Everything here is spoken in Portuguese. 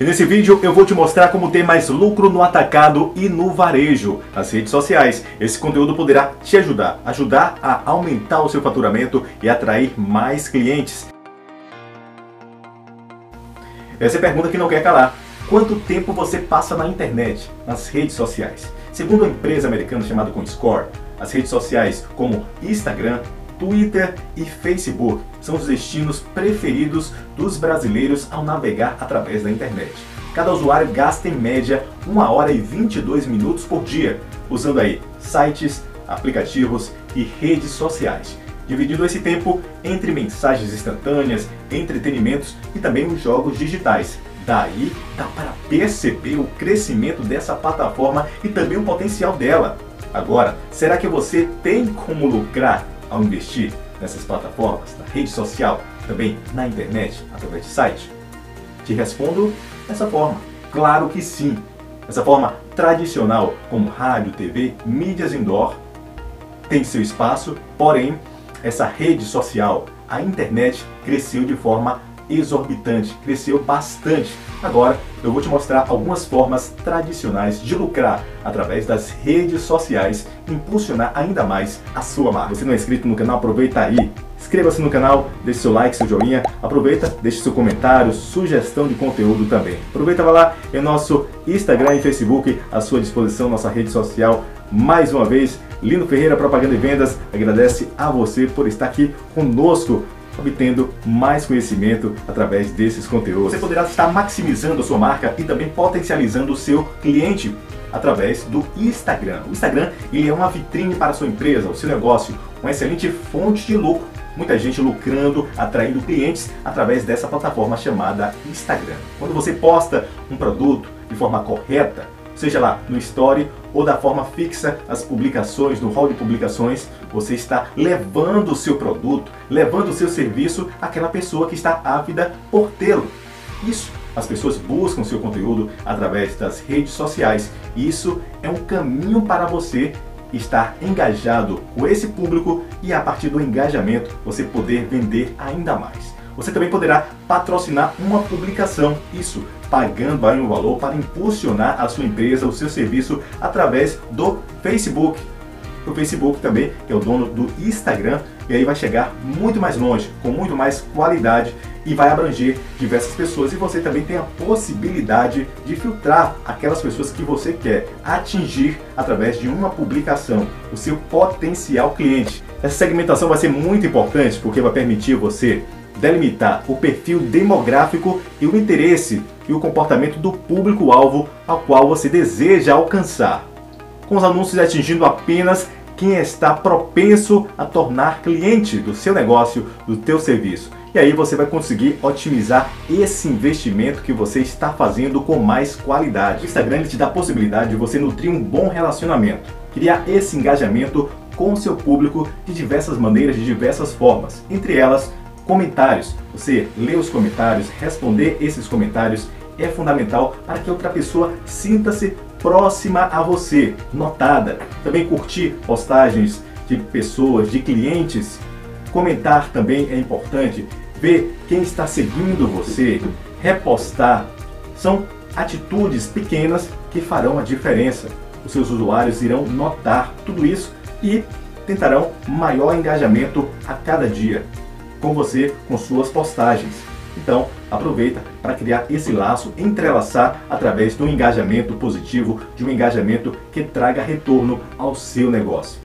E nesse vídeo eu vou te mostrar como ter mais lucro no atacado e no varejo, nas redes sociais. Esse conteúdo poderá te ajudar, ajudar a aumentar o seu faturamento e atrair mais clientes. Essa é a pergunta que não quer calar. Quanto tempo você passa na internet, nas redes sociais? Segundo a empresa americana chamada ComScore, as redes sociais como Instagram, Twitter e Facebook são os destinos preferidos dos brasileiros ao navegar através da internet. Cada usuário gasta em média 1 hora e 22 minutos por dia, usando aí sites, aplicativos e redes sociais, dividindo esse tempo entre mensagens instantâneas, entretenimentos e também os jogos digitais. Daí dá para perceber o crescimento dessa plataforma e também o potencial dela. Agora, será que você tem como lucrar ao investir nessas plataformas, na rede social, também na internet, através de site? Te respondo dessa forma. Claro que sim. Essa forma tradicional, como rádio, TV, mídias indoor, tem seu espaço, porém, essa rede social, a internet, cresceu de forma exorbitante, cresceu bastante. Agora eu vou te mostrar algumas formas tradicionais de lucrar através das redes sociais, impulsionar ainda mais a sua marca. Se não é inscrito no canal, aproveita aí, inscreva-se no canal, deixe seu like, seu joinha, aproveita, deixe seu comentário, sugestão de conteúdo também. Aproveita, vai lá em nosso Instagram e Facebook à sua disposição, nossa rede social. Mais uma vez, Lino Ferreira Propaganda e Vendas agradece a você por estar aqui conosco obtendo mais conhecimento através desses conteúdos. Você poderá estar maximizando a sua marca e também potencializando o seu cliente através do Instagram. O Instagram ele é uma vitrine para a sua empresa, o seu negócio, uma excelente fonte de lucro. Muita gente lucrando, atraindo clientes através dessa plataforma chamada Instagram. Quando você posta um produto de forma correta, seja lá no Story ou da forma fixa as publicações, no hall de publicações, você está levando o seu produto, levando o seu serviço àquela pessoa que está ávida por tê-lo. Isso, as pessoas buscam seu conteúdo através das redes sociais. Isso é um caminho para você estar engajado com esse público e a partir do engajamento você poder vender ainda mais. Você também poderá patrocinar uma publicação, isso pagando aí um valor para impulsionar a sua empresa, o seu serviço através do Facebook. O Facebook também, que é o dono do Instagram, e aí vai chegar muito mais longe, com muito mais qualidade e vai abranger diversas pessoas. E você também tem a possibilidade de filtrar aquelas pessoas que você quer atingir através de uma publicação, o seu potencial cliente. Essa segmentação vai ser muito importante porque vai permitir você delimitar o perfil demográfico e o interesse e o comportamento do público-alvo ao qual você deseja alcançar, com os anúncios atingindo apenas quem está propenso a tornar cliente do seu negócio, do teu serviço. E aí você vai conseguir otimizar esse investimento que você está fazendo com mais qualidade. O Instagram te dá a possibilidade de você nutrir um bom relacionamento, criar esse engajamento com o seu público de diversas maneiras, de diversas formas. Entre elas, comentários. Você lê os comentários, responder esses comentários é fundamental para que outra pessoa sinta-se próxima a você, notada. Também curtir postagens de pessoas, de clientes. Comentar também é importante. Ver quem está seguindo você, repostar. São atitudes pequenas que farão a diferença. Os seus usuários irão notar tudo isso e tentarão maior engajamento a cada dia com você com suas postagens. Então, aproveita para criar esse laço, entrelaçar através do engajamento positivo, de um engajamento que traga retorno ao seu negócio.